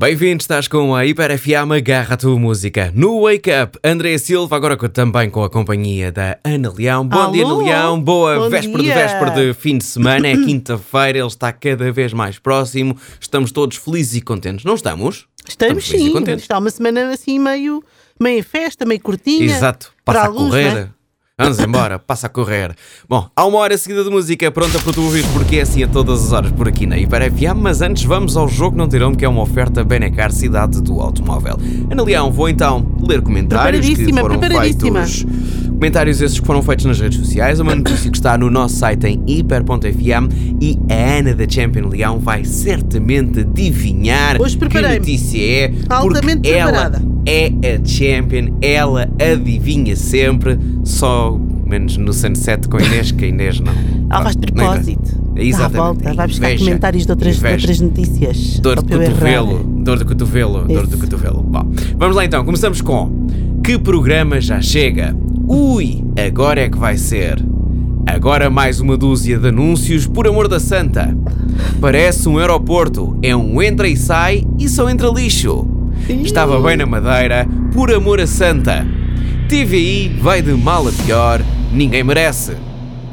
Bem-vindo, estás com a Hiper FM Agarra a tua música. No Wake Up, André Silva, agora também com a companhia da Ana Leão. Bom dia, Ana Alô, Leão. Boa bom véspera de dia. véspera de fim de semana. É quinta-feira, ele está cada vez mais próximo. Estamos todos felizes e contentes, não estamos? Estamos felizes e sim, contentes. está uma semana assim meio, meio festa, meio curtinha. Exato, para passa a alguns, correr. não é? Vamos embora, passa a correr. Bom, há uma hora seguida de música pronta para tu ouvir, porque é assim a todas as horas por aqui na Hiper FM. Mas antes vamos ao jogo Não Terão, que é uma oferta Benecar Cidade do Automóvel. Ana Leão, vou então ler comentários que foram feitos. Comentários esses que foram feitos nas redes sociais. Uma notícia que está no nosso site em hiper.fm e a Ana da Champion Leão vai certamente adivinhar Hoje que preparei-me. notícia é. Altamente porque ela preparada. É a champion, ela adivinha sempre, só menos no Sunset com a Inês, que a Inês não. Ela faz não propósito. inventa. Dá a Exatamente. volta, vai buscar Inveja, comentários de outras, de outras notícias. Dor de errar. cotovelo, dor de cotovelo, dor de Isso. cotovelo. Bom, vamos lá então, começamos com Que programa já chega? Ui, agora é que vai ser. Agora mais uma dúzia de anúncios por amor da santa. Parece um aeroporto, é um entra e sai e só entra lixo. Estava bem na madeira, por amor a santa. TVI vai de mal a pior, ninguém merece.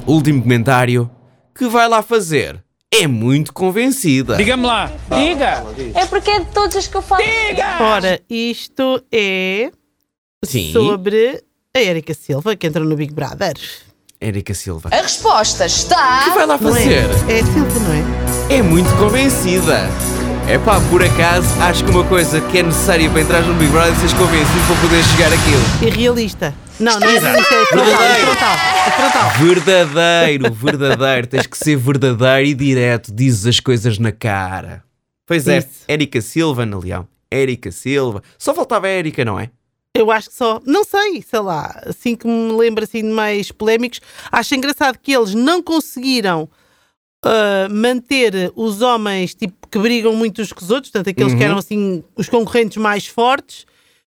Último comentário, que vai lá fazer? É muito convencida. Diga-me lá, diga! É porque é de todos os que eu falo. Ora, isto é Sim. sobre a Erika Silva, que entrou no Big Brother. Érica Silva. A resposta que está. vai lá Não é? fazer? É Silva, não é? É muito convencida. É pá, por acaso, acho que uma coisa que é necessária para entrar no Big Brother é seres convencido para poder chegar àquilo. Irrealista. Não, não é realista, é frontal. É Verdadeiro. frontal. É. Verdadeiro, verdadeiro. Tens que ser verdadeiro e direto. Dizes as coisas na cara. Pois é, Isso. Érica Silva, Ana Leão. Érica Silva. Só faltava a Érica, não é? Eu acho que só, não sei, sei lá, assim que me lembro assim de mais polémicos, acho engraçado que eles não conseguiram ah, manter os homens tipo que brigam muito uns com os outros, portanto, aqueles que eram assim os concorrentes mais fortes,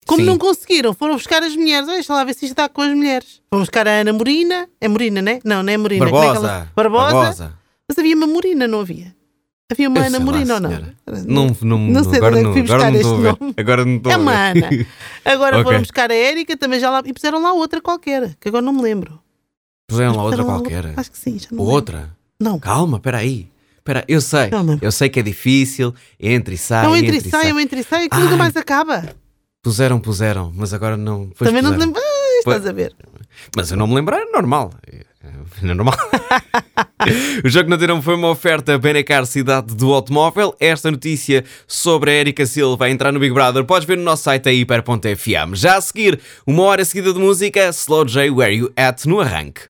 como Uhum. Sim. não conseguiram, foram buscar as mulheres. Olha, Deixa lá ver se isto está com as mulheres. Vão buscar a Ana Morina, é Morina, né? Não, não é Morina. é Barbosa. ela- Barbosa. Barbosa. Mas havia uma Morina, não havia? Havia uma Eu Ana Morina ou não? Não, não, Não sei de agora onde é que não, fui buscar este nome. Agora não estou É uma Ana. Agora Ok. foram buscar a Érica também já lá e puseram lá outra qualquer, que agora não me lembro. Puseram lá outra Puseram lá qualquer. Acho que sim, já não lembro. Outra? Não. Calma, espera aí. Espera, eu sei. Não, não. Eu sei que é difícil. Entra e sai. Não entre e entra sai, eu entre e sai, que nunca Ai. mais acaba. Puseram, puseram, mas agora não. também não te puseram. lembro. Ah, estás a ver. Mas eu não me lembro, é normal. É é normal. o jogo não terão foi uma oferta Benecar Cidade do Automóvel. Esta notícia sobre a Erika Silva a entrar no Big Brother podes ver no nosso site hiper.fm. Já a seguir, uma hora seguida de música, Slow J Where You At no arranque.